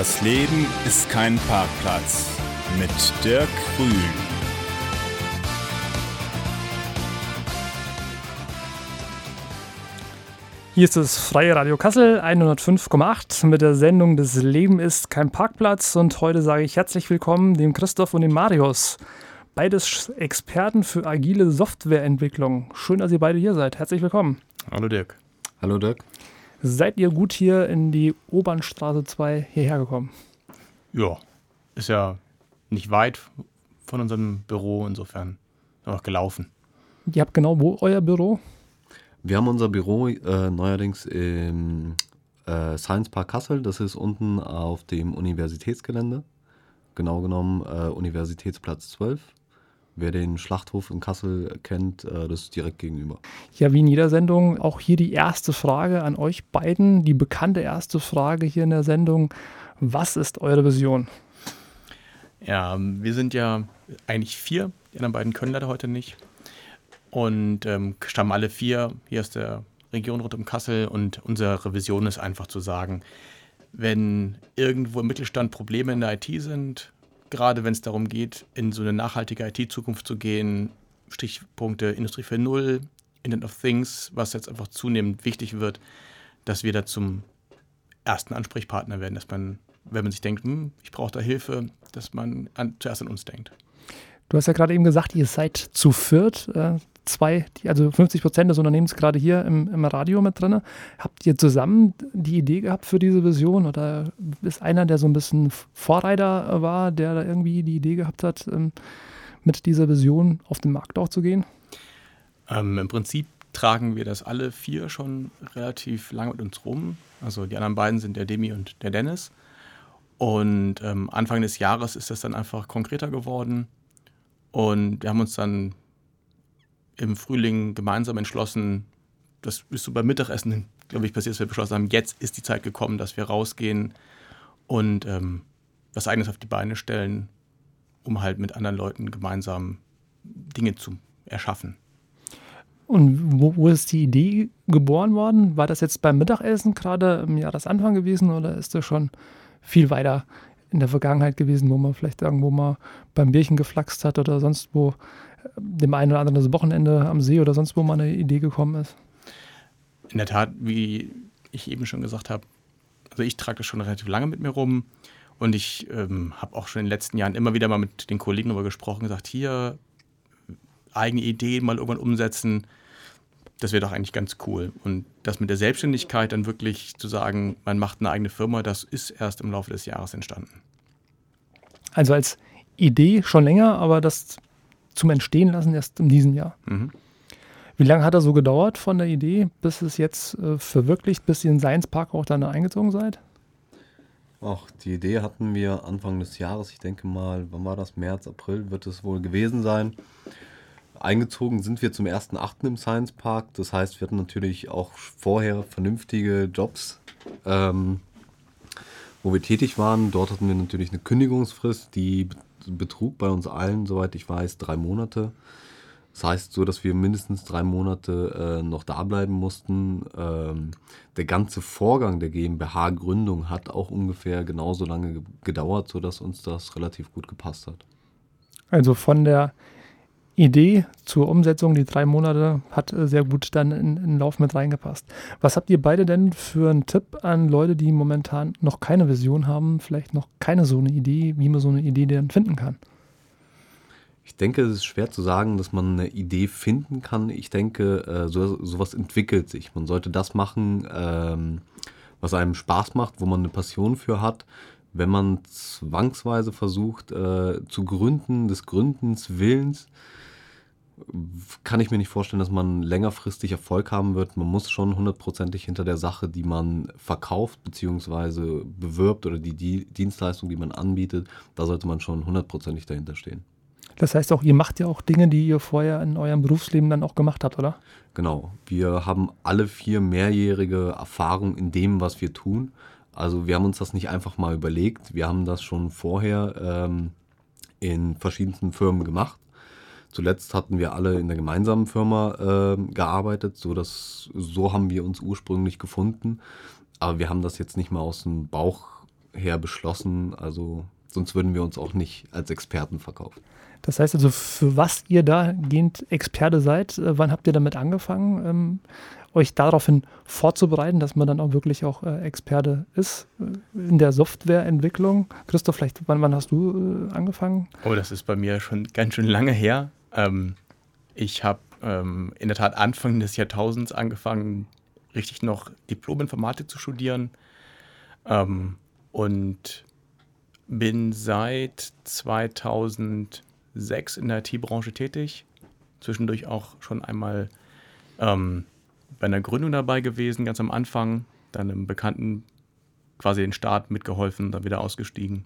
Das Leben ist kein Parkplatz mit Dirk Grün. Hier ist das Freie Radio Kassel 105,8 mit der Sendung Das Leben ist kein Parkplatz und heute sage ich herzlich willkommen dem Christoph und dem Marius. Beides Experten für agile Softwareentwicklung. Schön, dass ihr beide hier seid. Herzlich willkommen. Hallo Dirk. Hallo Dirk. Seid ihr gut hier in die Obernstraße 2 hierher gekommen? Ja, ist ja nicht weit von unserem Büro, insofern auch gelaufen. Ihr habt genau wo euer Büro? Wir haben unser Büro äh, neuerdings im äh, Science Park Kassel. Das ist unten auf dem Universitätsgelände. Genau genommen äh, Universitätsplatz 12. Wer den Schlachthof in Kassel kennt, äh, das ist direkt gegenüber. Ja, wie in jeder Sendung, auch hier die erste Frage an euch beiden. Die bekannte erste Frage hier in der Sendung. Was ist eure Vision? Ja, wir sind ja eigentlich vier. Die anderen beiden können leider heute nicht. Und ähm, stammen alle vier hier aus der Region rund um Kassel. Und unsere Vision ist einfach zu sagen, wenn irgendwo im Mittelstand Probleme in der IT sind, gerade wenn es darum geht, in so eine nachhaltige IT-Zukunft zu gehen, Stichpunkte Industrie 4.0, Internet of Things, was jetzt einfach zunehmend wichtig wird, dass wir da zum ersten Ansprechpartner werden, dass man, wenn man sich denkt, hm, ich brauche da Hilfe, dass man an, zuerst an uns denkt. Du hast ja gerade eben gesagt, ihr seid zu viert, äh, zwei, die, also 50 Prozent des Unternehmens gerade hier im, im Radio mit drin. Habt ihr zusammen die Idee gehabt für diese Vision oder ist einer, der so ein bisschen Vorreiter war, der da irgendwie die Idee gehabt hat, ähm, mit dieser Vision auf den Markt auch zu gehen? Ähm, Im Prinzip tragen wir das alle vier schon relativ lange mit uns rum. Also die anderen beiden sind der Demi und der Dennis. Und ähm, Anfang des Jahres ist das dann einfach konkreter geworden. Und wir haben uns dann im Frühling gemeinsam entschlossen, das ist so beim Mittagessen, glaube ich, passiert, dass wir beschlossen haben, jetzt ist die Zeit gekommen, dass wir rausgehen und ähm, was Eigenes auf die Beine stellen, um halt mit anderen Leuten gemeinsam Dinge zu erschaffen. Und wo, wo, ist die Idee geboren worden? War das jetzt beim Mittagessen gerade im Jahresanfang gewesen oder ist das schon viel weiter in der Vergangenheit gewesen, wo man vielleicht irgendwo mal beim Bierchen geflaxt hat oder sonst wo dem einen oder anderen das Wochenende am See oder sonst wo mal eine Idee gekommen ist? In der Tat, wie ich eben schon gesagt habe, also ich trage das schon relativ lange mit mir rum und ich ähm, habe auch schon in den letzten Jahren immer wieder mal mit den Kollegen darüber gesprochen, gesagt, hier eigene Ideen mal irgendwann umsetzen, das wäre doch eigentlich ganz cool. Und das mit der Selbstständigkeit dann wirklich zu sagen, man macht eine eigene Firma, das ist erst im Laufe des Jahres entstanden. Also als Idee schon länger, aber das zum Entstehen lassen erst in diesem Jahr. Mhm. Wie lange hat er so gedauert von der Idee, bis es jetzt äh, verwirklicht, bis ihr in Science Park auch dann eingezogen seid? Ach, die Idee hatten wir Anfang des Jahres, ich denke mal, wann war das? März, April wird es wohl gewesen sein. Eingezogen sind wir zum 1.8. im Science Park. Das heißt, wir hatten natürlich auch vorher vernünftige Jobs, ähm, wo wir tätig waren. Dort hatten wir natürlich eine Kündigungsfrist, die betrug bei uns allen, soweit ich weiß, drei Monate. Das heißt so, dass wir mindestens drei Monate äh, noch da bleiben mussten. Ähm, der ganze Vorgang der GmbH-Gründung hat auch ungefähr genauso lange gedauert, sodass uns das relativ gut gepasst hat. Also von der Idee zur Umsetzung, die drei Monate, hat äh, sehr gut dann in, den Lauf mit reingepasst. Was habt ihr beide denn für einen Tipp an Leute, die momentan noch keine Vision haben, vielleicht noch keine so eine Idee, wie man so eine Idee denn finden kann? Ich denke, es ist schwer zu sagen, dass man eine Idee finden kann. Ich denke, äh, so, sowas entwickelt sich. Man sollte das machen, ähm, was einem Spaß macht, wo man eine Passion für hat. Wenn man zwangsweise versucht äh, zu gründen, des Gründens Willens, kann ich mir nicht vorstellen, dass man längerfristig Erfolg haben wird. Man muss schon hundertprozentig hinter der Sache, die man verkauft bzw. bewirbt oder die, die Dienstleistung, die man anbietet, da sollte man schon hundertprozentig dahinter stehen. Das heißt auch, ihr macht ja auch Dinge, die ihr vorher in eurem Berufsleben dann auch gemacht habt, oder? Genau. Wir haben alle vier mehrjährige Erfahrung in dem, was wir tun. Also wir haben uns das nicht einfach mal überlegt. Wir haben das schon vorher ähm, in verschiedensten Firmen gemacht Zuletzt hatten wir alle in der gemeinsamen Firma äh, gearbeitet, so dass so haben wir uns ursprünglich gefunden. Aber wir haben das jetzt nicht mal aus dem Bauch her beschlossen. Also sonst würden wir uns auch nicht als Experten verkaufen. Das heißt also, für was ihr dahingehend Experte seid, äh, wann habt ihr damit angefangen, ähm, euch daraufhin vorzubereiten, dass man dann auch wirklich auch äh, Experte ist äh, in der Softwareentwicklung? Christoph, vielleicht, wann, wann hast du äh, angefangen? Oh, das ist bei mir schon ganz schön lange her. Ähm, ich habe ähm, in der Tat Anfang des Jahrtausends angefangen, richtig noch Diplom-Informatik zu studieren. Ähm, und bin seit 2006 in der IT-Branche tätig. Zwischendurch auch schon einmal ähm, bei einer Gründung dabei gewesen, ganz am Anfang. Dann einem Bekannten quasi den Start mitgeholfen, dann wieder ausgestiegen.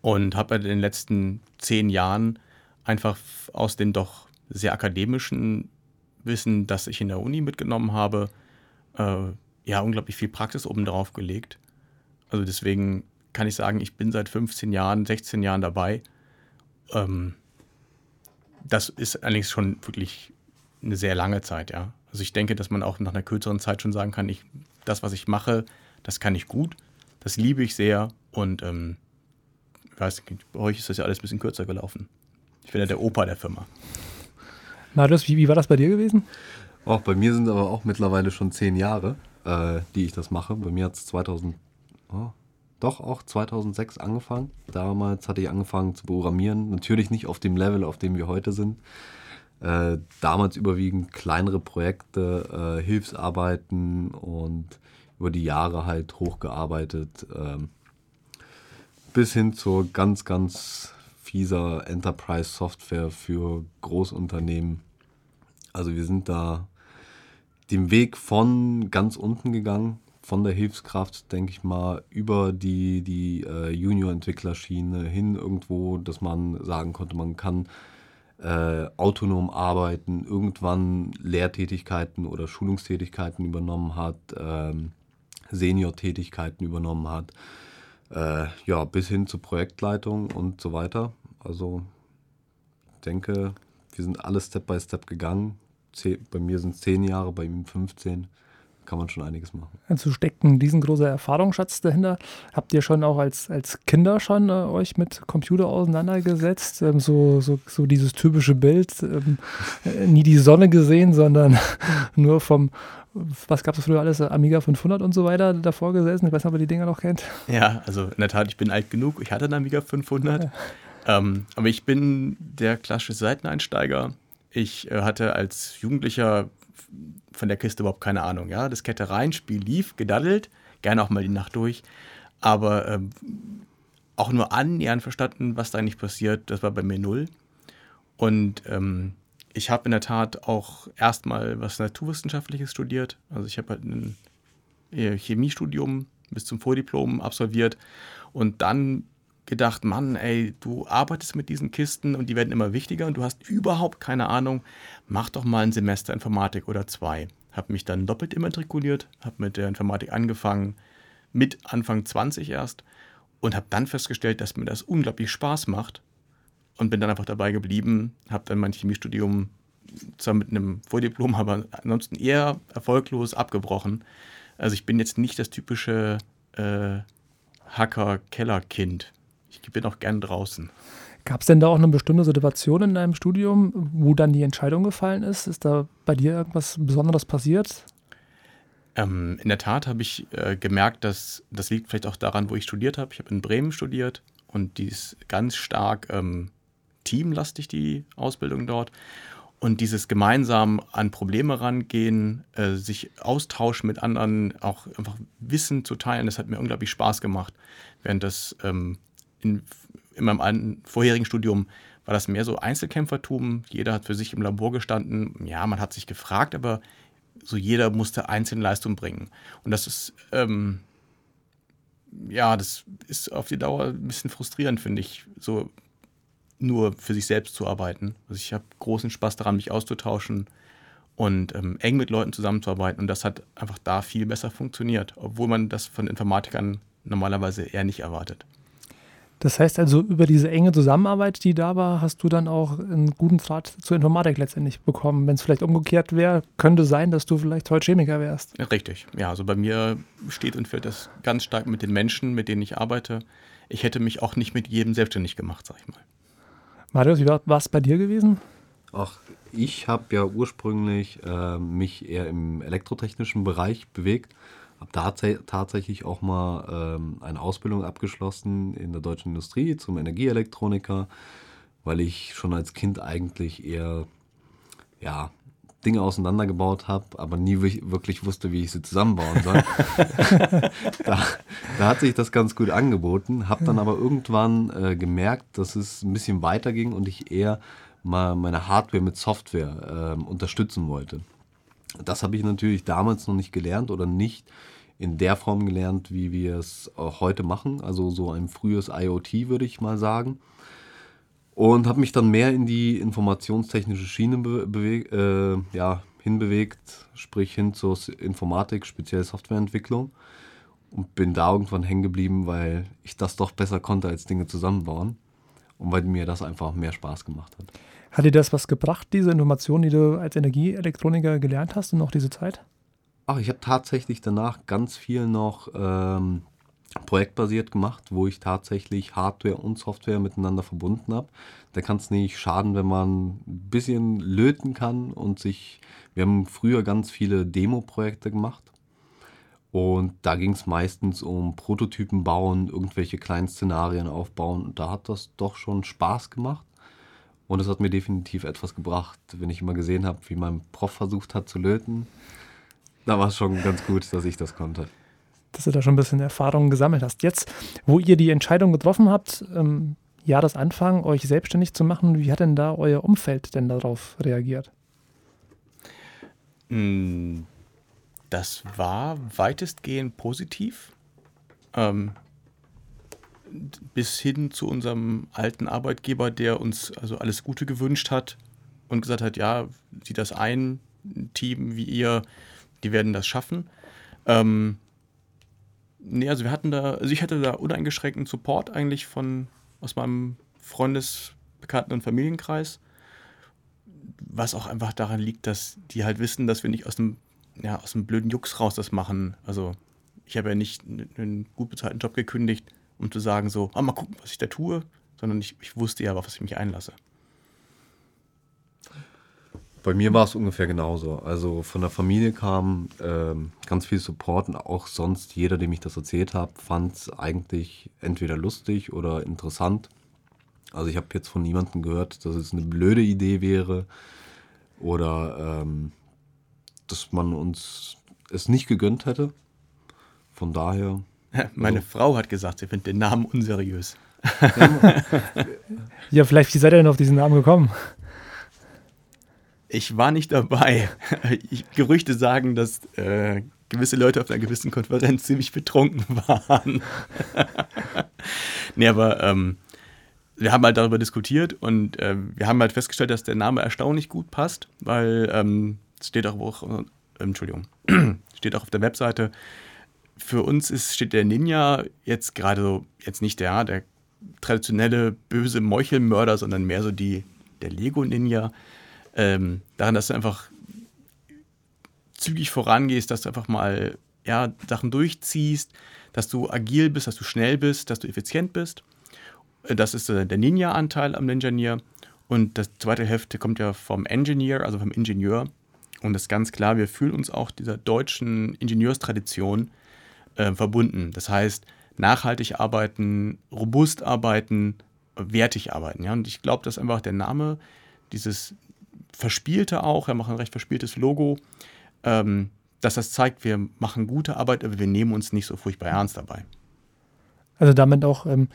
Und habe in den letzten zehn Jahren einfach aus dem doch sehr akademischen Wissen, das ich in der Uni mitgenommen habe, äh, ja, unglaublich viel Praxis oben drauf gelegt. Also deswegen kann ich sagen, ich bin seit 15 Jahren, 16 Jahren dabei. Ähm, das ist allerdings schon wirklich eine sehr lange Zeit, ja. Also ich denke, dass man auch nach einer kürzeren Zeit schon sagen kann, ich, das, was ich mache, das kann ich gut, das liebe ich sehr und ähm, ich weiß, bei euch ist das ja alles ein bisschen kürzer gelaufen. Ich bin ja der Opa der Firma. Marius, wie, wie war das bei dir gewesen? Auch bei mir sind aber auch mittlerweile schon zehn Jahre, äh, die ich das mache. Bei mir hat es 2000, oh, doch auch 2006 angefangen. Damals hatte ich angefangen zu programmieren. Natürlich nicht auf dem Level, auf dem wir heute sind. Äh, damals überwiegend kleinere Projekte, äh, Hilfsarbeiten und über die Jahre halt hochgearbeitet. Äh, bis hin zur ganz, ganz fieser Enterprise-Software für Großunternehmen. Also wir sind da den Weg von ganz unten gegangen, von der Hilfskraft, denke ich mal, über die, die äh, Junior-Entwicklerschiene hin irgendwo, dass man sagen konnte, man kann äh, autonom arbeiten, irgendwann Lehrtätigkeiten oder Schulungstätigkeiten übernommen hat, ähm, Senior-Tätigkeiten übernommen hat, äh, ja, bis hin zur Projektleitung und so weiter. Also ich denke, wir sind alle Step by Step gegangen. Bei mir sind es zehn Jahre, bei ihm 15 kann man schon einiges machen. Also steckt ein riesengroßer Erfahrungsschatz dahinter. Habt ihr schon auch als, als Kinder schon äh, euch mit Computer auseinandergesetzt? Ähm, so, so, so dieses typische Bild, ähm, äh, nie die Sonne gesehen, sondern nur vom, was gab es früher alles, Amiga 500 und so weiter davor gesessen. Ich weiß nicht, ob ihr die Dinger noch kennt. Ja, also in der Tat, ich bin alt genug. Ich hatte einen Amiga 500. Ja. Ähm, aber ich bin der klassische Seiteneinsteiger. Ich äh, hatte als Jugendlicher von der Kiste überhaupt keine Ahnung. Ja, das Kette rein, Spiel lief, gedaddelt, gerne auch mal die Nacht durch, aber ähm, auch nur annähernd verstanden, was da eigentlich passiert, das war bei mir null. Und ähm, ich habe in der Tat auch erstmal was Naturwissenschaftliches studiert. Also ich habe halt ein Chemiestudium bis zum Vordiplom absolviert und dann gedacht, Mann, ey, du arbeitest mit diesen Kisten und die werden immer wichtiger und du hast überhaupt keine Ahnung, mach doch mal ein Semester Informatik oder zwei. Habe mich dann doppelt immatrikuliert, habe mit der Informatik angefangen, mit Anfang 20 erst und habe dann festgestellt, dass mir das unglaublich Spaß macht und bin dann einfach dabei geblieben, habe dann mein Chemiestudium zwar mit einem Vordiplom, aber ansonsten eher erfolglos abgebrochen. Also ich bin jetzt nicht das typische äh, Hacker-Keller-Kind ich bin auch gern draußen. Gab es denn da auch eine bestimmte Situation in deinem Studium, wo dann die Entscheidung gefallen ist? Ist da bei dir irgendwas Besonderes passiert? Ähm, in der Tat habe ich äh, gemerkt, dass das liegt vielleicht auch daran, wo ich studiert habe. Ich habe in Bremen studiert und die ist ganz stark ähm, teamlastig, die Ausbildung dort. Und dieses gemeinsam an Probleme rangehen, äh, sich austauschen mit anderen, auch einfach Wissen zu teilen, das hat mir unglaublich Spaß gemacht. Während das ähm, in, in meinem vorherigen Studium war das mehr so Einzelkämpfertum. Jeder hat für sich im Labor gestanden. Ja, man hat sich gefragt, aber so jeder musste einzelne Leistung bringen. Und das ist, ähm, ja, das ist auf die Dauer ein bisschen frustrierend, finde ich, so nur für sich selbst zu arbeiten. Also ich habe großen Spaß daran, mich auszutauschen und ähm, eng mit Leuten zusammenzuarbeiten. Und das hat einfach da viel besser funktioniert, obwohl man das von Informatikern normalerweise eher nicht erwartet. Das heißt also, über diese enge Zusammenarbeit, die da war, hast du dann auch einen guten Draht zur Informatik letztendlich bekommen. Wenn es vielleicht umgekehrt wäre, könnte sein, dass du vielleicht heute Chemiker wärst. Richtig, ja. Also bei mir steht und fällt das ganz stark mit den Menschen, mit denen ich arbeite. Ich hätte mich auch nicht mit jedem selbstständig gemacht, sag ich mal. Marius, wie war es bei dir gewesen? Ach, ich habe ja ursprünglich äh, mich eher im elektrotechnischen Bereich bewegt habe tats tatsächlich auch mal ähm, eine Ausbildung abgeschlossen in der deutschen Industrie zum Energieelektroniker, weil ich schon als Kind eigentlich eher ja, Dinge auseinandergebaut habe, aber nie wirklich wusste, wie ich sie zusammenbauen soll. da, da, hat sich das ganz gut angeboten, habe dann aber irgendwann äh, gemerkt, dass es ein bisschen weiter ging und ich eher mal meine Hardware mit Software äh, unterstützen wollte. Das habe ich natürlich damals noch nicht gelernt oder nicht in der Form gelernt, wie wir es heute machen. Also so ein frühes IoT, würde ich mal sagen. Und habe mich dann mehr in die informationstechnische Schiene äh, ja, hinbewegt, sprich hin zur Informatik, speziell Softwareentwicklung. Und bin da irgendwann hängen geblieben, weil ich das doch besser konnte als Dinge zusammenbauen. Und weil mir das einfach mehr Spaß gemacht hat. Hat dir das was gebracht, diese Information, die du als Energieelektroniker gelernt hast und noch diese Zeit? Ach, ich habe tatsächlich danach ganz viel noch ähm, projektbasiert gemacht, wo ich tatsächlich Hardware und Software miteinander verbunden habe. Da kann es nicht schaden, wenn man ein bisschen löten kann und sich. Wir haben früher ganz viele Demo-Projekte gemacht. Und da ging es meistens um Prototypen bauen, irgendwelche kleinen Szenarien aufbauen. Und da hat das doch schon Spaß gemacht. Und es hat mir definitiv etwas gebracht, wenn ich immer gesehen habe, wie mein Prof versucht hat zu löten. Da war es schon ganz gut, dass ich das konnte. Dass du da schon ein bisschen Erfahrung gesammelt hast. Jetzt, wo ihr die Entscheidung getroffen habt, ähm, Jahresanfang euch selbstständig zu machen, wie hat denn da euer Umfeld denn darauf reagiert? Hm, das war weitestgehend positiv. Ähm, bis hin zu unserem alten Arbeitgeber, der uns also alles Gute gewünscht hat und gesagt hat, ja, sieht das ein, ein Team wie ihr, die werden das schaffen. Ähm, nee, also wir hatten da, also ich hatte da uneingeschränkten Support eigentlich von aus meinem Freundes-, Bekannten- und Familienkreis. Was auch einfach daran liegt, dass die halt wissen, dass wir nicht aus dem, ja, aus dem blöden Jux raus das machen. Also ich habe ja nicht einen gut bezahlten Job gekündigt, um zu sagen so, ah, mal gucken, was ich da tue, sondern ich, ich wusste ja, auf was ich mich einlasse. Bei mir war es ungefähr genauso. Also von der Familie kam ähm, ganz viel Support und auch sonst jeder, dem ich das erzählt habe, fand es eigentlich entweder lustig oder interessant. Also ich habe jetzt von niemandem gehört, dass es eine blöde Idee wäre oder ähm, dass man uns es nicht gegönnt hätte. Von daher. Meine also, Frau hat gesagt, sie findet den Namen unseriös. ja, vielleicht wie seid ihr denn auf diesen Namen gekommen? Ich war nicht dabei. Ich, Gerüchte sagen, dass äh, gewisse Leute auf einer gewissen Konferenz ziemlich betrunken waren. nee, aber ähm, wir haben halt darüber diskutiert und äh, wir haben halt festgestellt, dass der Name erstaunlich gut passt, weil ähm, es steht auch, äh, Entschuldigung, steht auch auf der Webseite. Für uns ist, steht der Ninja jetzt gerade so, jetzt nicht der, der traditionelle böse Meuchelmörder, sondern mehr so die, der Lego-Ninja ähm, daran, dass du einfach zügig vorangehst, dass du einfach mal ja, Sachen durchziehst, dass du agil bist, dass du schnell bist, dass du effizient bist. Äh, das ist der Ninja-Anteil am Engineer. Und das zweite Hälfte kommt ja vom Engineer, also vom Ingenieur. Und das ist ganz klar, wir fühlen uns auch dieser deutschen Ingenieurstradition äh, verbunden. Das heißt, nachhaltig arbeiten, robust arbeiten, wertig arbeiten. Ja? Und ich glaube, dass einfach der Name dieses verspielte auch, wir machen ein recht verspieltes Logo, ähm, dass das zeigt, wir machen gute Arbeit, aber wir nehmen uns nicht so furchtbar ernst dabei. Also damit auch ähm,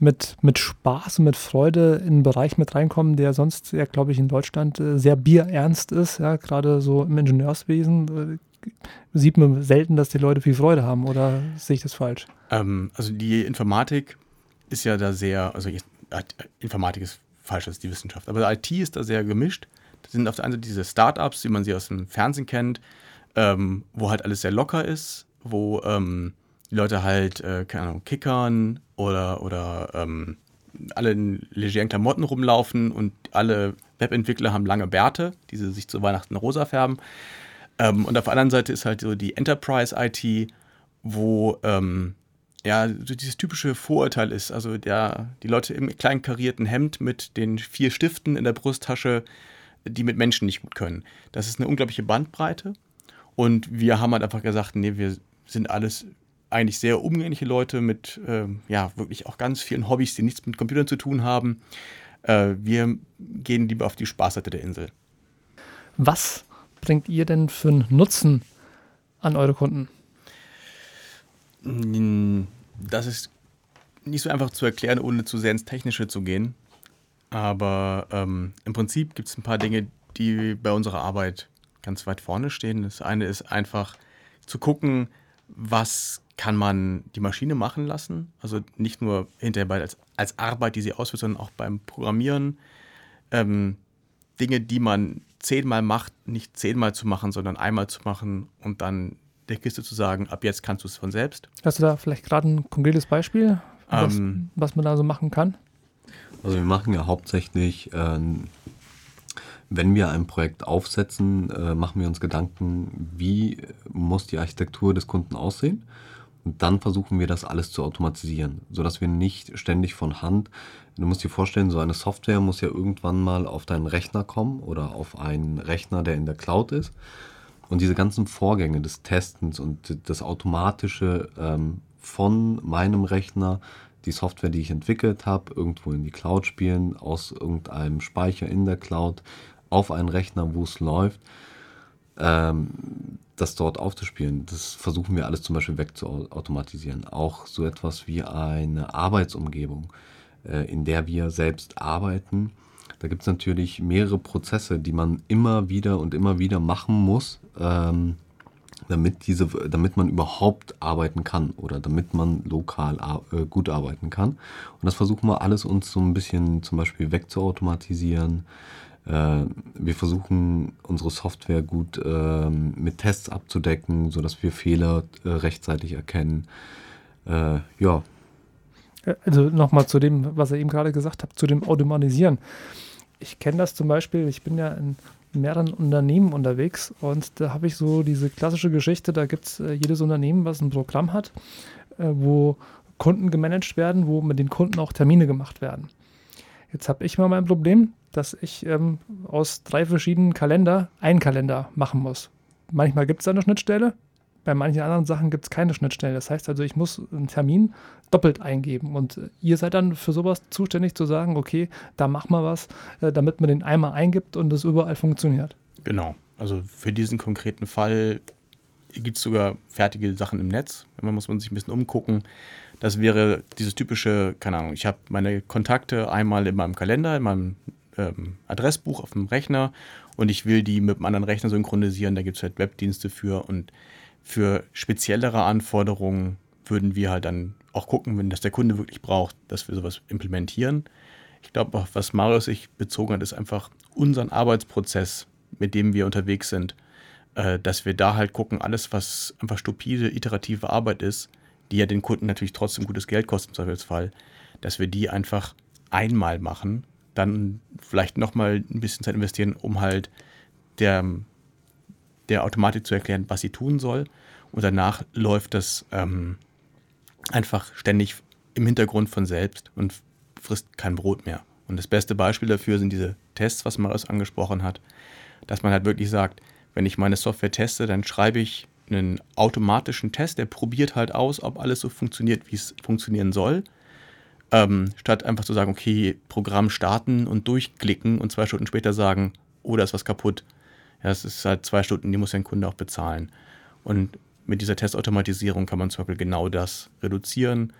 mit, mit Spaß und mit Freude in einen Bereich mit reinkommen, der sonst ja, glaube ich, in Deutschland äh, sehr bierernst ist. Ja, gerade so im Ingenieurswesen äh, sieht man selten, dass die Leute viel Freude haben, oder sehe ich das falsch? Ähm, also die Informatik ist ja da sehr, also Informatik ist falsch, das ist die Wissenschaft, aber IT ist da sehr gemischt. Das sind auf der einen Seite diese Startups, wie man sie aus dem Fernsehen kennt, ähm, wo halt alles sehr locker ist, wo ähm, die Leute halt, äh, keine Ahnung, kickern oder, oder ähm, alle in legeren Klamotten rumlaufen und alle Webentwickler haben lange Bärte, die sie sich zu Weihnachten rosa färben. Ähm, und auf der anderen Seite ist halt so die Enterprise IT, wo ähm, ja so dieses typische Vorurteil ist. Also der, die Leute im kleinen karierten Hemd mit den vier Stiften in der Brusttasche, die mit Menschen nicht gut können. Das ist eine unglaubliche Bandbreite. Und wir haben halt einfach gesagt, nee, wir sind alles eigentlich sehr umgängliche Leute mit äh, ja wirklich auch ganz vielen Hobbys, die nichts mit Computern zu tun haben. Äh, wir gehen lieber auf die Spaßseite der Insel. Was bringt ihr denn für einen Nutzen an eure Kunden? Das ist nicht so einfach zu erklären, ohne zu sehr ins Technische zu gehen. Aber ähm, im Prinzip gibt es ein paar Dinge, die bei unserer Arbeit ganz weit vorne stehen. Das eine ist einfach zu gucken, was kann man die Maschine machen lassen. Also nicht nur hinterher als, als Arbeit, die sie ausführt, sondern auch beim Programmieren. Ähm, Dinge, die man zehnmal macht, nicht zehnmal zu machen, sondern einmal zu machen und dann der Kiste zu sagen, ab jetzt kannst du es von selbst. Hast du da vielleicht gerade ein konkretes Beispiel, was, ähm, was, man da so machen kann? Also wir machen ja hauptsächlich, äh, wenn wir ein Projekt aufsetzen, äh, machen wir uns Gedanken, wie muss die Architektur des Kunden aussehen. Und dann versuchen wir das alles zu automatisieren, sodass wir nicht ständig von Hand, du musst dir vorstellen, so eine Software muss ja irgendwann mal auf deinen Rechner kommen oder auf einen Rechner, der in der Cloud ist. Und diese ganzen Vorgänge des Testens und das automatische ähm, von meinem Rechner, die Software, die ich entwickelt habe, irgendwo in die Cloud spielen, aus irgendeinem Speicher in der Cloud auf einen Rechner, wo es läuft, ähm, das dort aufzuspielen. Das versuchen wir alles zum Beispiel wegzuautomatisieren. Auch so etwas wie eine Arbeitsumgebung, äh, in der wir selbst arbeiten. Da gibt es natürlich mehrere Prozesse, die man immer wieder und immer wieder machen muss, ähm, damit, diese, damit man überhaupt arbeiten kann oder damit man lokal äh, gut arbeiten kann. Und das versuchen wir alles uns so ein bisschen zum Beispiel wegzuautomatisieren. Äh, wir versuchen unsere Software gut äh, mit Tests abzudecken, sodass wir Fehler äh, rechtzeitig erkennen. Äh, ja. Also nochmal zu dem, was ihr eben gerade gesagt habt, zu dem Automatisieren. Ich kenne das zum Beispiel, ich bin ja in mehreren Unternehmen unterwegs und da habe ich so diese klassische Geschichte, da gibt es jedes Unternehmen, was ein Programm hat, wo Kunden gemanagt werden, wo mit den Kunden auch Termine gemacht werden. Jetzt habe ich mal mein Problem, dass ich ähm, aus drei verschiedenen Kalender einen Kalender machen muss. Manchmal gibt es eine Schnittstelle, bei manchen anderen Sachen gibt es keine Schnittstelle. Das heißt also, ich muss einen Termin doppelt eingeben. Und äh, ihr seid dann für sowas zuständig zu sagen, okay, da machen wir was, äh, damit man den einmal eingibt und es überall funktioniert. Genau. Also für diesen konkreten Fall gibt es sogar fertige Sachen im Netz. Man muss man sich ein bisschen umgucken. Das wäre dieses typische, keine Ahnung, ich habe meine Kontakte einmal in meinem Kalender, in meinem ähm, Adressbuch auf dem Rechner und ich will die mit einem anderen Rechner synchronisieren. Da gibt es halt Webdienste für und für speziellere Anforderungen würden wir halt dann auch gucken, wenn das der Kunde wirklich braucht, dass wir sowas implementieren. Ich glaube, was Marius sich bezogen hat, ist einfach unseren Arbeitsprozess, mit dem wir unterwegs sind, äh, dass wir da halt gucken, alles, was einfach stupide, iterative Arbeit ist, die ja den Kunden natürlich trotzdem gutes Geld kostet im Zweifelsfall, dass wir die einfach einmal machen, dann vielleicht nochmal ein bisschen Zeit investieren, um halt der, der Automatik zu erklären, was sie tun soll. Und danach läuft das ähm, einfach ständig im Hintergrund von selbst und frisst kein Brot mehr. Und das beste Beispiel dafür sind diese Tests, was Marius angesprochen hat, dass man halt wirklich sagt, wenn ich meine Software teste, dann schreibe ich einen automatischen Test, der probiert halt aus, ob alles so funktioniert, wie es funktionieren soll. Ähm, statt einfach zu sagen, okay, Programm starten und durchklicken und zwei Stunden später sagen, oh, da ist was kaputt. Ja, es ist halt zwei Stunden, die muss ein Kunde auch bezahlen. Und mit dieser Testautomatisierung kann man zum Beispiel genau das reduzieren.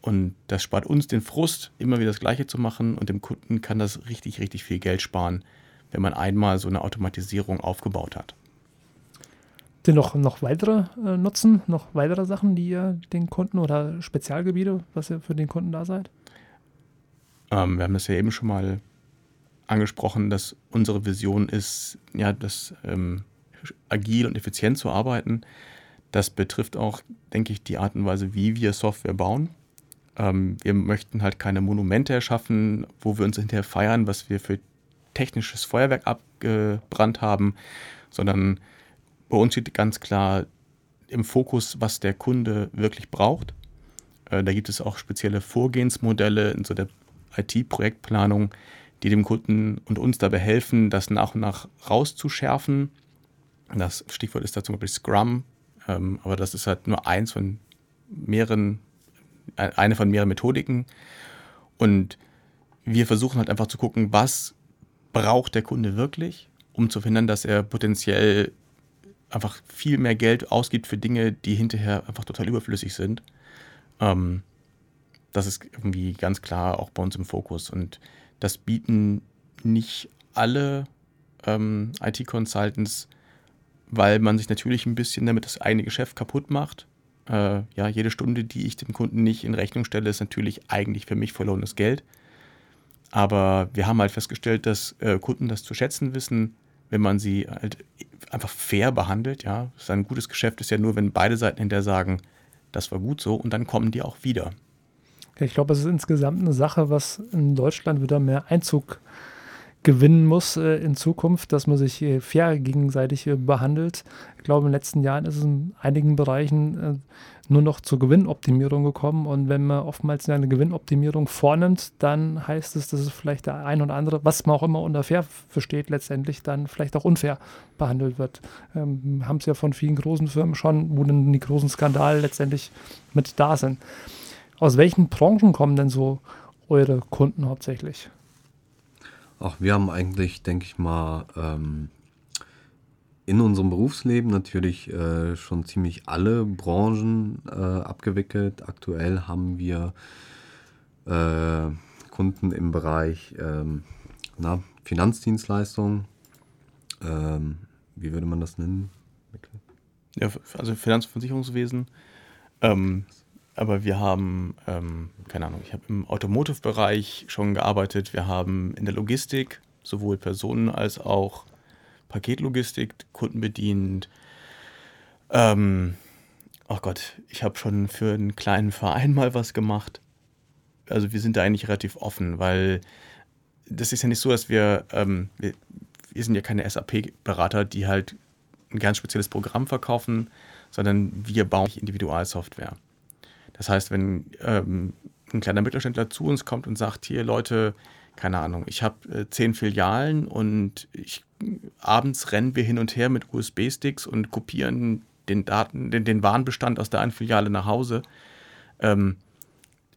Und das spart uns den Frust, immer wieder das Gleiche zu machen. Und dem Kunden kann das richtig, richtig viel Geld sparen, wenn man einmal so eine Automatisierung aufgebaut hat. Sind noch, noch weitere äh, Nutzen, noch weitere Sachen, die ihr den Kunden oder Spezialgebiete, was ihr für den Kunden da seid? Ähm, wir haben das ja eben schon mal angesprochen, dass unsere Vision ist, ja, das ähm, agil und effizient zu arbeiten. Das betrifft auch, denke ich, die Art und Weise, wie wir Software bauen. Ähm, wir möchten halt keine Monumente erschaffen, wo wir uns hinterher feiern, was wir für technisches Feuerwerk abgebrannt haben, sondern bei uns steht ganz klar im Fokus, was der Kunde wirklich braucht. Äh, da gibt es auch spezielle Vorgehensmodelle in so der IT-Projektplanung, die dem Kunden und uns dabei helfen, das nach und nach rauszuschärfen. Das Stichwort ist da zum Beispiel Scrum, ähm, aber das ist halt nur eins von mehreren, äh, eine von mehreren Methodiken. Und wir versuchen halt einfach zu gucken, was braucht der Kunde wirklich, um zu verhindern, dass er potenziell einfach viel mehr Geld ausgibt für Dinge, die hinterher einfach total überflüssig sind. Ähm, das ist irgendwie ganz klar auch bei uns im Fokus. Und das bieten nicht alle ähm, IT-Consultants, weil man sich natürlich ein bisschen damit das eigene Geschäft kaputt macht. Äh, ja, jede Stunde, die ich dem Kunden nicht in Rechnung stelle, ist natürlich eigentlich für mich verlorenes Geld. Aber wir haben halt festgestellt, dass äh, Kunden das zu schätzen wissen, wenn man sie halt einfach fair behandelt. Ja, ein gutes Geschäft ist ja nur, wenn beide Seiten hinterher sagen, das war gut so und dann kommen die auch wieder. Ich glaube, es ist insgesamt eine Sache, was in Deutschland wieder mehr Einzug gewinnen muss äh, in Zukunft, dass man sich äh, fair gegenseitig äh, behandelt. Ich glaube, in den letzten Jahren ist es in einigen Bereichen äh, nur noch zur Gewinnoptimierung gekommen. Und wenn man oftmals eine Gewinnoptimierung vornimmt, dann heißt es, dass es vielleicht der ein oder andere, was man auch immer unter fair versteht, letztendlich dann vielleicht auch unfair behandelt wird. Ähm, Haben es ja von vielen großen Firmen schon, wo dann die großen Skandale letztendlich mit da sind. Aus welchen Branchen kommen denn so eure Kunden hauptsächlich? Ach, wir haben eigentlich, denke ich mal, ähm, in unserem Berufsleben natürlich äh, schon ziemlich alle Branchen äh, abgewickelt. Aktuell haben wir äh, Kunden im Bereich ähm, na, Finanzdienstleistungen. Ähm, wie würde man das nennen? Ja, also Finanz- und Versicherungswesen. Ähm, aber wir haben, ähm, keine Ahnung, ich habe im Automotive-Bereich schon gearbeitet. Wir haben in der Logistik sowohl Personen als auch Paketlogistik, Kunden bedient. Ähm, oh Gott, ich habe schon für einen kleinen Verein mal was gemacht. Also wir sind da eigentlich relativ offen, weil das ist ja nicht so, dass wir, ähm, wir, wir sind ja keine SAP-Berater, die halt ein ganz spezielles Programm verkaufen, sondern wir bauen Individualsoftware. Das heißt, wenn ähm, ein kleiner Mittelständler zu uns kommt und sagt, hier Leute, keine Ahnung, ich habe äh, zehn Filialen und ich, abends rennen wir hin und her mit USB-Sticks und kopieren den Daten, den, den Warenbestand aus der einen Filiale nach Hause. Ähm,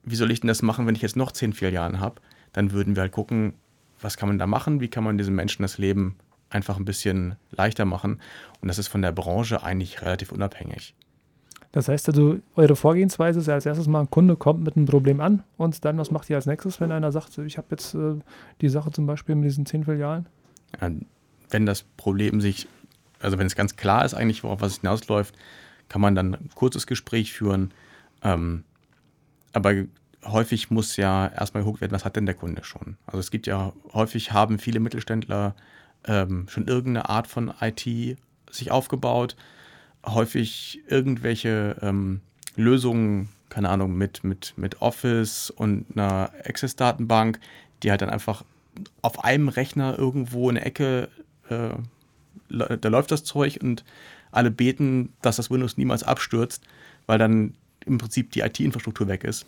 wie soll ich denn das machen, wenn ich jetzt noch zehn Filialen habe? Dann würden wir halt gucken, was kann man da machen, wie kann man diesen Menschen das Leben einfach ein bisschen leichter machen. Und das ist von der Branche eigentlich relativ unabhängig. Das heißt also, eure Vorgehensweise ist ja als erstes mal, ein Kunde kommt mit einem Problem an und dann, was macht ihr als nächstes, wenn einer sagt, ich habe jetzt äh, die Sache zum Beispiel mit diesen zehn Filialen? Ja, wenn das Problem sich, also wenn es ganz klar ist eigentlich, worauf was hinausläuft, kann man dann ein kurzes Gespräch führen. Ähm, aber häufig muss ja erstmal geguckt werden, was hat denn der Kunde schon? Also es gibt ja, häufig haben viele Mittelständler ähm, schon irgendeine Art von IT sich aufgebaut häufig irgendwelche ähm, Lösungen, keine Ahnung, mit, mit, mit Office und einer Access-Datenbank, die halt dann einfach auf einem Rechner irgendwo in der Ecke, äh, da läuft das Zeug und alle beten, dass das Windows niemals abstürzt, weil dann im Prinzip die IT-Infrastruktur weg ist.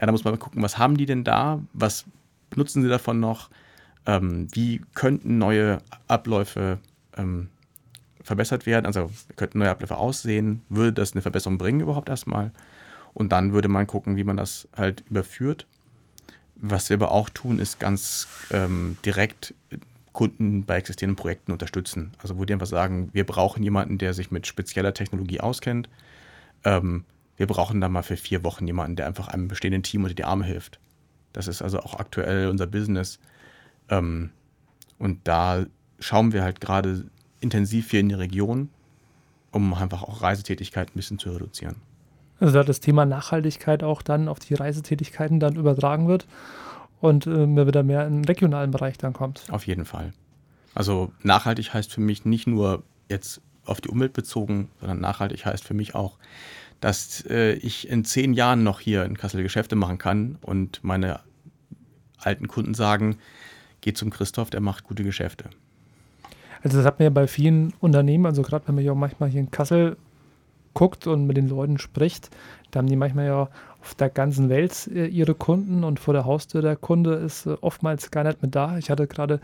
Ja, da muss man mal gucken, was haben die denn da? Was benutzen sie davon noch? Ähm, wie könnten neue Abläufe ähm, verbessert werden. Also könnten neue Abläufe aussehen. Würde das eine Verbesserung bringen überhaupt erstmal? Und dann würde man gucken, wie man das halt überführt. Was wir aber auch tun, ist ganz ähm, direkt Kunden bei existierenden Projekten unterstützen. Also wo die einfach sagen, wir brauchen jemanden, der sich mit spezieller Technologie auskennt. Ähm, wir brauchen dann mal für vier Wochen jemanden, der einfach einem bestehenden Team unter die Arme hilft. Das ist also auch aktuell unser Business. Ähm, und da schauen wir halt gerade intensiv hier in die Region, um einfach auch Reisetätigkeit ein bisschen zu reduzieren. Also da das Thema Nachhaltigkeit auch dann auf die Reisetätigkeiten dann übertragen wird und äh, wieder mehr im regionalen Bereich dann kommt. Auf jeden Fall. Also nachhaltig heißt für mich nicht nur jetzt auf die Umwelt bezogen, sondern nachhaltig heißt für mich auch, dass äh, ich in zehn Jahren noch hier in Kassel Geschäfte machen kann und meine alten Kunden sagen, geh zum Christoph, der macht gute Geschäfte. Also das hat man ja bei vielen Unternehmen, also gerade wenn man ja manchmal hier in Kassel guckt und mit den Leuten spricht, da haben die manchmal ja auf der ganzen Welt äh, ihre Kunden und vor der Haustür der Kunde ist äh, oftmals gar nicht mit da. Ich hatte gerade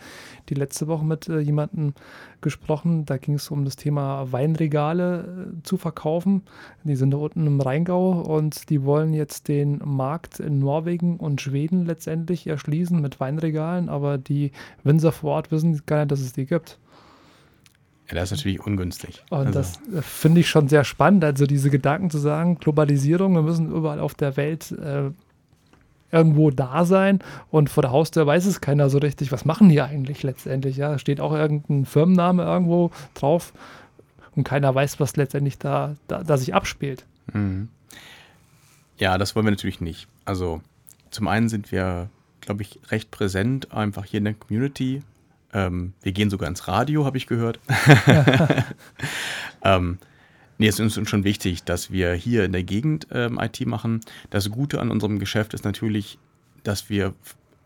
die letzte Woche mit äh, jemandem gesprochen, da ging es um das Thema Weinregale zu verkaufen. Die sind da unten im Rheingau und die wollen jetzt den Markt in Norwegen und Schweden letztendlich erschließen mit Weinregalen, aber die Winzer vor Ort wissen gar nicht, dass es die gibt. Ja, das ist natürlich ungünstig. Und also. das äh, finde ich schon sehr spannend. Also diese Gedanken zu sagen, Globalisierung, wir müssen überall auf der Welt äh, irgendwo da sein und vor der Haustür weiß es keiner so richtig, was machen die eigentlich letztendlich. Ja, steht auch irgendein Firmenname irgendwo drauf und keiner weiß, was letztendlich da, da, da sich abspielt. Mhm. Ja, das wollen wir natürlich nicht. Also zum einen sind wir, glaube ich, recht präsent einfach hier in der Community ähm, wir gehen sogar ins Radio, habe ich gehört. ähm, nee, es ist uns schon wichtig, dass wir hier in der Gegend ähm, IT machen. Das Gute an unserem Geschäft ist natürlich, dass wir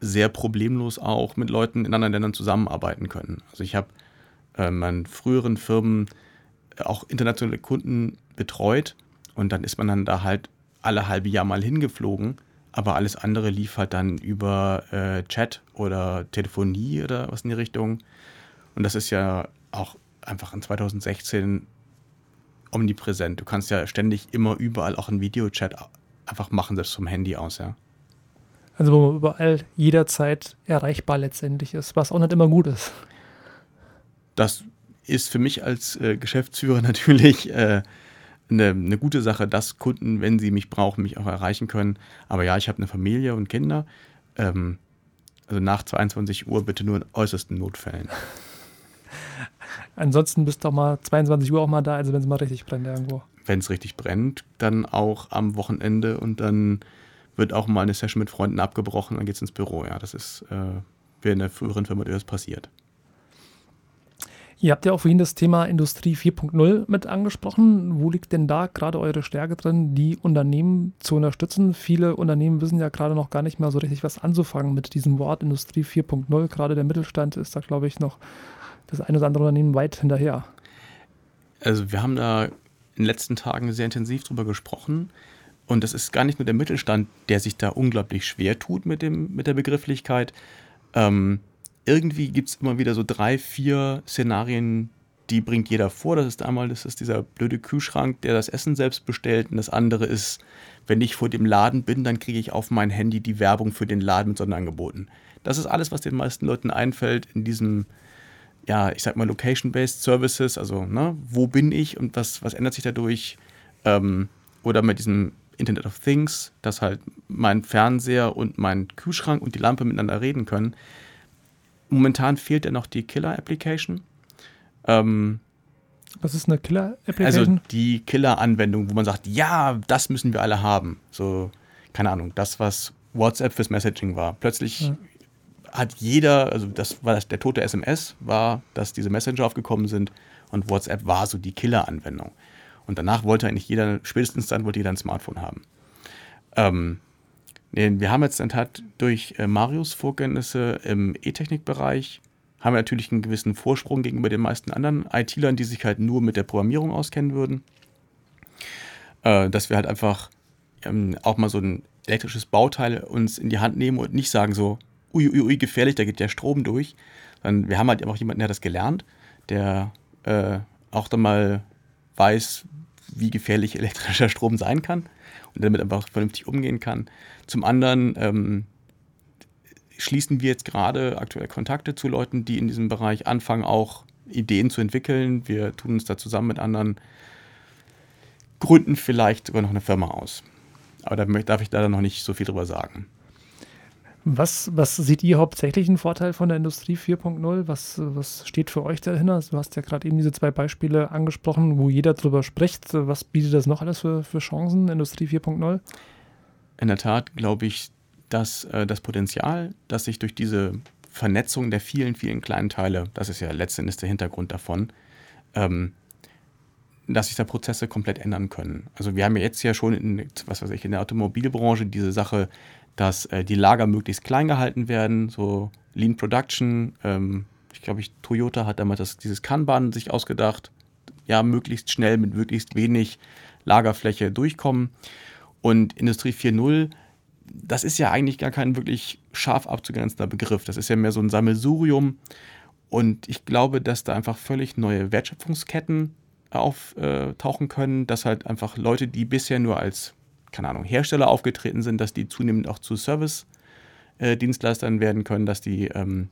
sehr problemlos auch mit Leuten in anderen Ländern zusammenarbeiten können. Also ich habe ähm, an früheren Firmen auch internationale Kunden betreut und dann ist man dann da halt alle halbe Jahr mal hingeflogen aber alles andere lief halt dann über äh, Chat oder Telefonie oder was in die Richtung. Und das ist ja auch einfach in 2016 omnipräsent. Du kannst ja ständig immer überall auch einen Videochat einfach machen, selbst vom Handy aus, ja. Also wo man überall jederzeit erreichbar letztendlich ist, was auch nicht immer gut ist. Das ist für mich als äh, Geschäftsführer natürlich äh, eine, eine gute Sache, dass Kunden, wenn sie mich brauchen, mich auch erreichen können. Aber ja, ich habe eine Familie und Kinder. Ähm, also nach 22 Uhr bitte nur in äußersten Notfällen. Ansonsten bist du auch mal 22 Uhr auch mal da, also wenn es mal richtig brennt irgendwo. Wenn es richtig brennt, dann auch am Wochenende und dann wird auch mal eine Session mit Freunden abgebrochen, dann geht es ins Büro. Ja, das ist äh, wie in der früheren Firma das passiert. Ihr habt ja auch vorhin das Thema Industrie 4.0 mit angesprochen. Wo liegt denn da gerade eure Stärke drin, die Unternehmen zu unterstützen? Viele Unternehmen wissen ja gerade noch gar nicht mehr so richtig, was anzufangen mit diesem Wort Industrie 4.0. Gerade der Mittelstand ist da, glaube ich, noch das ein oder andere Unternehmen weit hinterher. Also wir haben da in den letzten Tagen sehr intensiv drüber gesprochen. Und das ist gar nicht nur der Mittelstand, der sich da unglaublich schwer tut mit, dem, mit der Begrifflichkeit. Ähm, irgendwie gibt es immer wieder so drei, vier Szenarien, die bringt jeder vor. Das ist einmal, das ist dieser blöde Kühlschrank, der das Essen selbst bestellt. Und das andere ist, wenn ich vor dem Laden bin, dann kriege ich auf mein Handy die Werbung für den Laden mit Sonderangeboten. Das ist alles, was den meisten Leuten einfällt in diesem, ja, ich sag mal, Location-Based Services. Also, ne, wo bin ich und was, was ändert sich dadurch? Ähm, oder mit diesem Internet of Things, dass halt mein Fernseher und mein Kühlschrank und die Lampe miteinander reden können. Momentan fehlt ja noch die Killer-Application. Ähm, Was ist eine Killer-Application? Also die Killer-Anwendung, wo man sagt, ja, das müssen wir alle haben. So, keine Ahnung, das, was WhatsApp fürs Messaging war. Plötzlich ja. hat jeder, also das war das, der tote SMS, war, dass diese Messenger aufgekommen sind und WhatsApp war so die Killer-Anwendung. Und danach wollte eigentlich jeder, spätestens dann wollte jeder ein Smartphone haben. Ähm, wir haben jetzt in Tat durch äh, Marius Vorkenntnisse im E-Technik-Bereich haben wir natürlich einen gewissen Vorsprung gegenüber den meisten anderen IT-Lern, die sich halt nur mit der Programmierung auskennen würden. Äh, dass wir halt einfach ähm, auch mal so ein elektrisches Bauteil uns in die Hand nehmen und nicht sagen so, ui, ui, ui, gefährlich, da geht der Strom durch. Sondern wir haben halt einfach jemanden, der das gelernt, der äh, auch dann mal weiß, wie gefährlich elektrischer Strom sein kann und damit einfach vernünftig umgehen kann. Zum anderen ähm, schließen wir jetzt gerade aktuell Kontakte zu Leuten, die in diesem Bereich anfangen, auch Ideen zu entwickeln. Wir tun uns da zusammen mit anderen, gründen vielleicht sogar noch eine Firma aus. Aber da darf ich da noch nicht so viel drüber sagen. Was, was seht ihr hauptsächlich einen Vorteil von der Industrie 4.0? Was, was steht für euch dahinter? Du hast ja gerade eben diese zwei Beispiele angesprochen, wo jeder drüber spricht. Was bietet das noch alles für, für Chancen, Industrie 4.0? In der Tat glaube ich, dass äh, das Potenzial, das sich durch diese Vernetzung der vielen, vielen kleinen Teile, das ist ja letztendlich der Hintergrund davon, ähm, dass sich da Prozesse komplett ändern können. Also wir haben ja jetzt ja schon in, was weiß ich, in der Automobilbranche diese Sache, dass äh, die Lager möglichst klein gehalten werden, so Lean Production. Ähm, ich glaube, ich, Toyota hat damals das, dieses Kanban sich ausgedacht. Ja, möglichst schnell mit möglichst wenig Lagerfläche durchkommen. Und Industrie 4.0, das ist ja eigentlich gar kein wirklich scharf abzugrenzender Begriff. Das ist ja mehr so ein Sammelsurium. Und ich glaube, dass da einfach völlig neue Wertschöpfungsketten auftauchen können, dass halt einfach Leute, die bisher nur als, keine Ahnung, Hersteller aufgetreten sind, dass die zunehmend auch zu Service-Dienstleistern werden können, dass die ähm,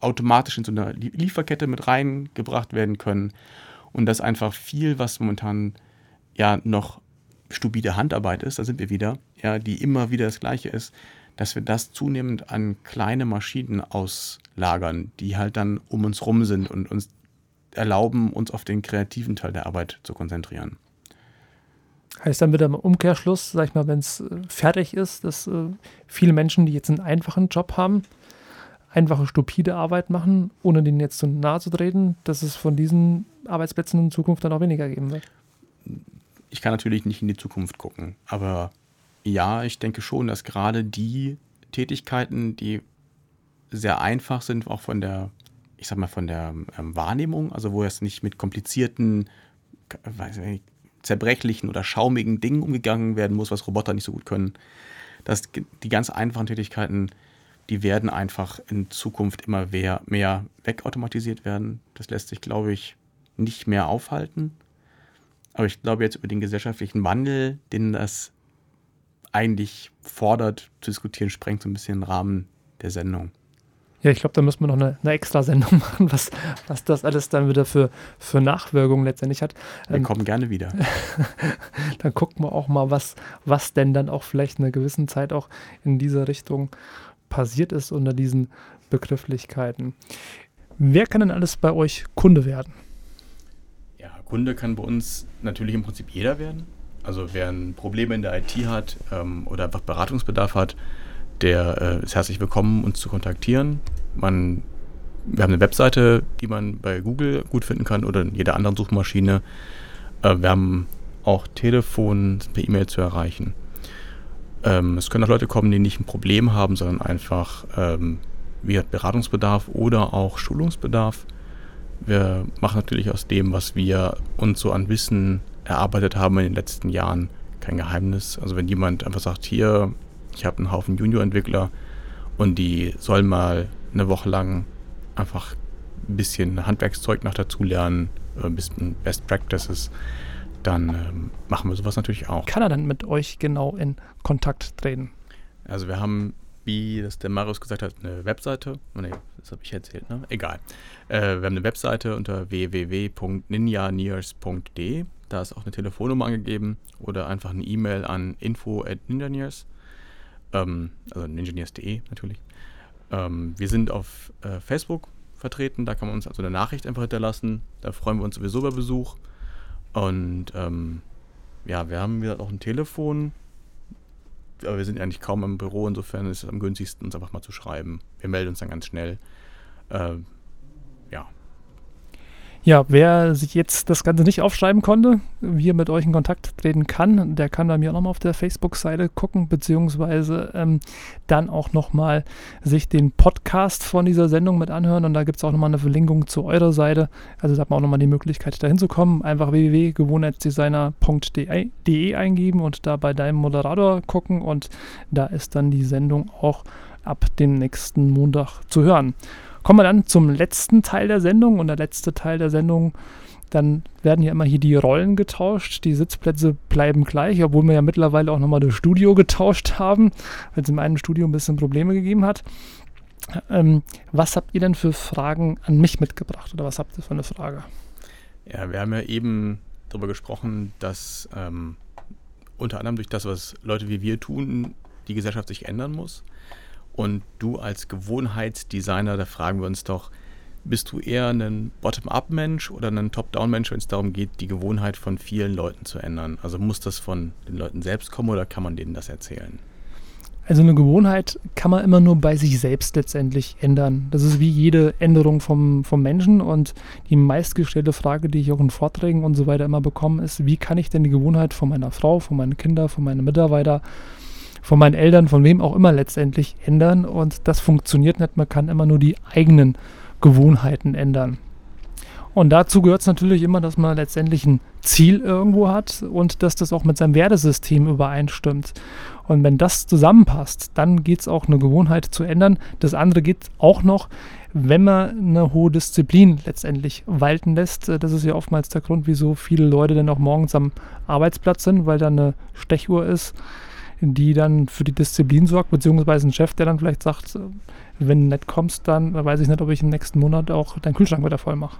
automatisch in so eine Lieferkette mit reingebracht werden können und dass einfach viel, was momentan ja noch stupide Handarbeit ist, da sind wir wieder, ja, die immer wieder das Gleiche ist, dass wir das zunehmend an kleine Maschinen auslagern, die halt dann um uns rum sind und uns erlauben, uns auf den kreativen Teil der Arbeit zu konzentrieren. Heißt dann wieder im Umkehrschluss, sag ich mal, wenn es äh, fertig ist, dass äh, viele Menschen, die jetzt einen einfachen Job haben, einfache, stupide Arbeit machen, ohne denen jetzt zu nahe zu treten, dass es von diesen Arbeitsplätzen in Zukunft dann auch weniger geben wird? Ich kann natürlich nicht in die Zukunft gucken, aber ja, ich denke schon, dass gerade die Tätigkeiten, die sehr einfach sind, auch von der, ich sag mal, von der ähm, Wahrnehmung, also wo es nicht mit komplizierten, weiß nicht, zerbrechlichen oder schaumigen Dingen umgegangen werden muss, was Roboter nicht so gut können, dass die ganz einfachen Tätigkeiten die werden einfach in Zukunft immer mehr, mehr wegautomatisiert werden. Das lässt sich, glaube ich, nicht mehr aufhalten. Aber ich glaube jetzt über den gesellschaftlichen Wandel, den das eigentlich fordert, zu diskutieren, sprengt so ein bisschen den Rahmen der Sendung. Ja, ich glaube, da müssen wir noch eine, eine extra Sendung machen, was, was das alles dann wieder für, für Nachwirkungen letztendlich hat. Wir ähm, kommen gerne wieder. dann gucken wir auch mal, was, was denn dann auch vielleicht in einer gewissen Zeit auch in dieser Richtung passiert ist unter diesen Begrifflichkeiten. Wer kann denn alles bei euch Kunde werden? Ja, Kunde kann bei uns natürlich im Prinzip jeder werden. Also wer ein Problem in der IT hat ähm, oder einfach Beratungsbedarf hat, der äh, ist herzlich willkommen, uns zu kontaktieren. Man, wir haben eine Webseite, die man bei Google gut finden kann oder in jeder anderen Suchmaschine. Äh, wir haben auch Telefon per E-Mail zu erreichen. Ähm, es können auch Leute kommen, die nicht ein Problem haben, sondern einfach ähm, wie Beratungsbedarf oder auch Schulungsbedarf. Wir machen natürlich aus dem, was wir uns so an Wissen erarbeitet haben in den letzten Jahren, kein Geheimnis. Also wenn jemand einfach sagt, hier, ich habe einen Haufen Junior-Entwickler und die sollen mal eine Woche lang einfach ein bisschen Handwerkszeug noch dazu lernen, ein bisschen Best Practices, dann ähm, machen wir sowas natürlich auch. Kann er dann mit euch genau in Kontakt treten? Also wir haben, wie das der Marius gesagt hat, eine Webseite. Oh nee, das habe ich erzählt, ne? Egal. Äh, wir haben eine Webseite unter www.ninjanears.de. Da ist auch eine Telefonnummer angegeben oder einfach eine E-Mail an info at ninjanears. Ähm, also ninjanears.de natürlich. Ähm, wir sind auf äh, Facebook vertreten, da kann man uns also eine Nachricht einfach hinterlassen. Da freuen wir uns sowieso über Besuch. Und ähm, ja, wir haben wieder auch ein Telefon, aber wir sind eigentlich kaum im Büro, insofern ist es am günstigsten, uns einfach mal zu schreiben. Wir melden uns dann ganz schnell. Äh, ja, ja, wer sich jetzt das Ganze nicht aufschreiben konnte, wie er mit euch in Kontakt treten kann, der kann bei mir auch nochmal auf der Facebook-Seite gucken, beziehungsweise ähm, dann auch nochmal sich den Podcast von dieser Sendung mit anhören und da gibt es auch nochmal eine Verlinkung zu eurer Seite. Also da hat man auch nochmal die Möglichkeit, da hinzukommen. Einfach www.gewohnheitsdesigner.de eingeben und da bei deinem Moderator gucken und da ist dann die Sendung auch ab dem nächsten Montag zu hören. Kommen wir dann zum letzten Teil der Sendung und der letzte Teil der Sendung, dann werden ja immer hier die Rollen getauscht, die Sitzplätze bleiben gleich, obwohl wir ja mittlerweile auch nochmal das Studio getauscht haben, weil es im einen Studio ein bisschen Probleme gegeben hat. Ähm, was habt ihr denn für Fragen an mich mitgebracht oder was habt ihr für eine Frage? Ja, wir haben ja eben darüber gesprochen, dass ähm, unter anderem durch das, was Leute wie wir tun, die Gesellschaft sich ändern muss. Und du als Gewohnheitsdesigner, da fragen wir uns doch, bist du eher ein Bottom-up-Mensch oder ein Top-down-Mensch, wenn es darum geht, die Gewohnheit von vielen Leuten zu ändern? Also muss das von den Leuten selbst kommen oder kann man denen das erzählen? Also eine Gewohnheit kann man immer nur bei sich selbst letztendlich ändern. Das ist wie jede Änderung vom, vom Menschen und die meistgestellte Frage, die ich auch in Vorträgen und so weiter immer bekomme, ist, wie kann ich denn die Gewohnheit von meiner Frau, von meinen Kindern, von meinen Mitarbeitern, von meinen Eltern, von wem auch immer letztendlich ändern und das funktioniert nicht. Man kann immer nur die eigenen Gewohnheiten ändern. Und dazu gehört es natürlich immer, dass man letztendlich ein Ziel irgendwo hat und dass das auch mit seinem Wertesystem übereinstimmt. Und wenn das zusammenpasst, dann geht es auch eine Gewohnheit zu ändern. Das andere geht auch noch, wenn man eine hohe Disziplin letztendlich walten lässt. Das ist ja oftmals der Grund, wieso viele Leute dann auch morgens am Arbeitsplatz sind, weil da eine Stechuhr ist, die dann für die Disziplin sorgt, beziehungsweise ein Chef, der dann vielleicht sagt, wenn du nicht kommst, dann weiß ich nicht, ob ich im nächsten Monat auch deinen Kühlschrank wieder voll mache.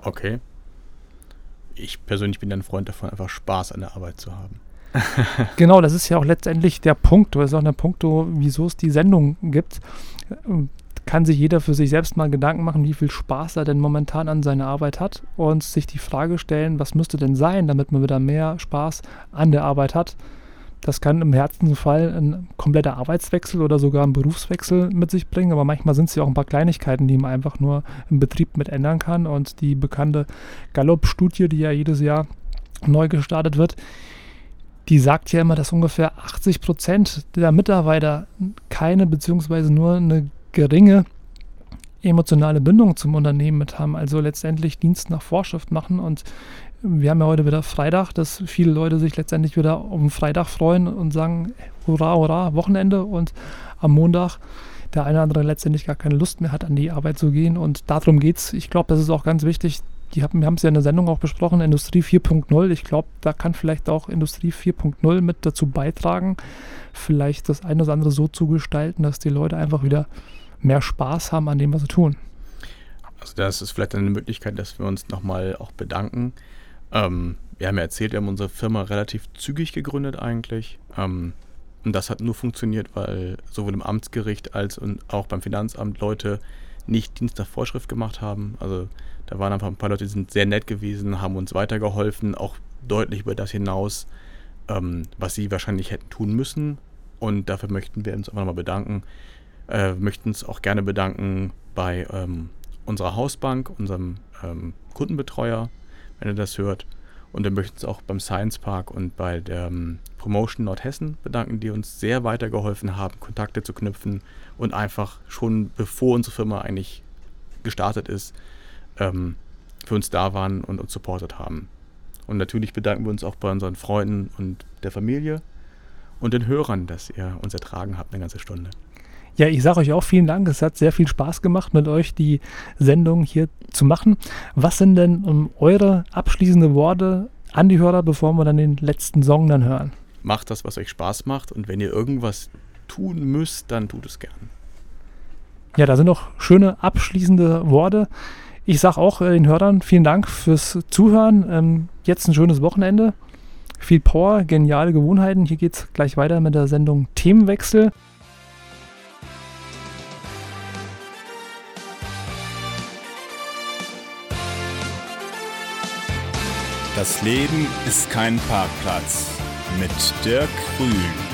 Okay. Ich persönlich bin ein Freund davon, einfach Spaß an der Arbeit zu haben. genau, das ist ja auch letztendlich der Punkt, das ist auch der Punkt, wieso es die Sendung gibt. Kann sich jeder für sich selbst mal Gedanken machen, wie viel Spaß er denn momentan an seiner Arbeit hat und sich die Frage stellen, was müsste denn sein, damit man wieder mehr Spaß an der Arbeit hat. Das kann im Herzensfall ein kompletter Arbeitswechsel oder sogar ein Berufswechsel mit sich bringen, aber manchmal sind es ja auch ein paar Kleinigkeiten, die man einfach nur im Betrieb mit ändern kann. Und die bekannte Gallup-Studie, die ja jedes Jahr neu gestartet wird, die sagt ja immer, dass ungefähr 80 Prozent der Mitarbeiter keine beziehungsweise nur eine geringe emotionale Bindung zum Unternehmen mit haben, also letztendlich Dienst nach Vorschrift machen und wir haben ja heute wieder Freitag, dass viele Leute sich letztendlich wieder den Freitag freuen und sagen, hurra, hurra, Wochenende und am Montag der eine oder andere letztendlich gar keine Lust mehr hat, an die Arbeit zu gehen und darum geht es. Ich glaube, das ist auch ganz wichtig. Die haben, wir haben es ja in der Sendung auch besprochen, Industrie 4.0. Ich glaube, da kann vielleicht auch Industrie 4.0 mit dazu beitragen, vielleicht das eine oder andere so zu gestalten, dass die Leute einfach wieder mehr Spaß haben an dem, was sie tun. Also das ist vielleicht eine Möglichkeit, dass wir uns nochmal auch bedanken ähm, wir haben ja erzählt, wir haben unsere Firma relativ zügig gegründet eigentlich. Ähm, und das hat nur funktioniert, weil sowohl im Amtsgericht als auch beim Finanzamt Leute nicht Dienst nach Vorschrift gemacht haben. Also da waren einfach ein paar Leute, die sind sehr nett gewesen, haben uns weitergeholfen, auch deutlich über das hinaus, ähm, was sie wahrscheinlich hätten tun müssen. Und dafür möchten wir uns einfach nochmal bedanken. Äh, möchten uns auch gerne bedanken bei ähm, unserer Hausbank, unserem ähm, Kundenbetreuer, wenn ihr das hört. Und wir möchten uns auch beim Science Park und bei der ähm, Promotion Nordhessen bedanken, die uns sehr weitergeholfen haben, Kontakte zu knüpfen und einfach schon bevor unsere Firma eigentlich gestartet ist, ähm, für uns da waren und uns supportet haben. Und natürlich bedanken wir uns auch bei unseren Freunden und der Familie und den Hörern, dass ihr uns ertragen habt eine ganze Stunde. Ja, ich sage euch auch vielen Dank. Es hat sehr viel Spaß gemacht, mit euch die Sendung hier zu machen. Was sind denn um, eure abschließende Worte an die Hörer, bevor wir dann den letzten Song dann hören? Macht das, was euch Spaß macht und wenn ihr irgendwas tun müsst, dann tut es gern. Ja, da sind noch schöne abschließende Worte. Ich sage auch äh, den Hörern vielen Dank fürs Zuhören. Ähm, jetzt ein schönes Wochenende. Viel Power, geniale Gewohnheiten. Hier geht es gleich weiter mit der Sendung Themenwechsel. Das Leben ist kein Parkplatz mit Dirk Grün.